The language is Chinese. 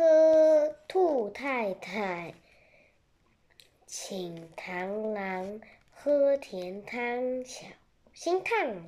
喝兔太太请螳螂喝甜汤小心烫。